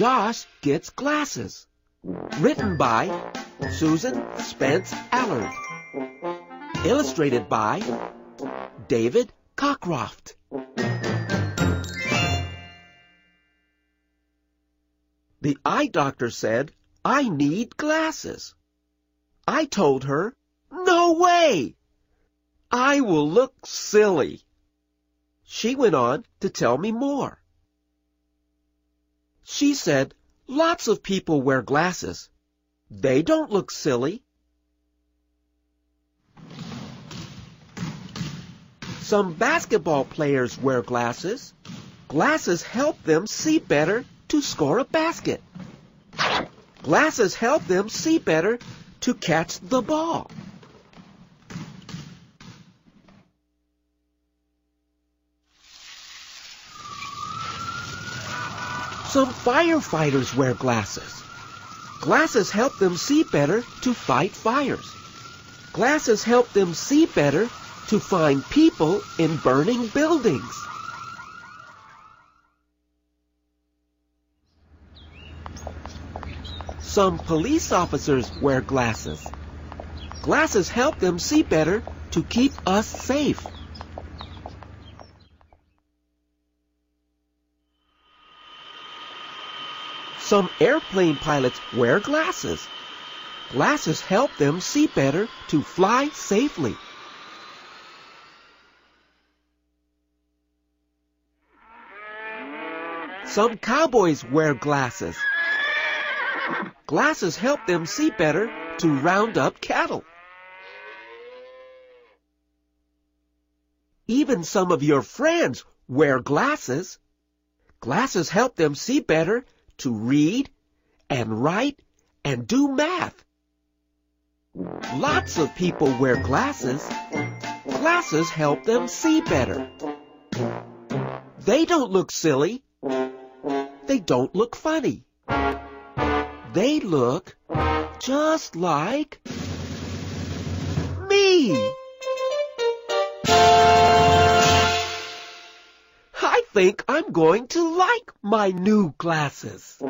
Josh Gets Glasses. Written by Susan Spence Allard. Illustrated by David Cockcroft. The eye doctor said, I need glasses. I told her, no way! I will look silly. She went on to tell me more. She said, lots of people wear glasses. They don't look silly. Some basketball players wear glasses. Glasses help them see better to score a basket. Glasses help them see better to catch the ball. Some firefighters wear glasses. Glasses help them see better to fight fires. Glasses help them see better to find people in burning buildings. Some police officers wear glasses. Glasses help them see better to keep us safe. Some airplane pilots wear glasses. Glasses help them see better to fly safely. Some cowboys wear glasses. Glasses help them see better to round up cattle. Even some of your friends wear glasses. Glasses help them see better to read and write and do math. Lots of people wear glasses. Glasses help them see better. They don't look silly. They don't look funny. They look just like me. think I'm going to like my new glasses.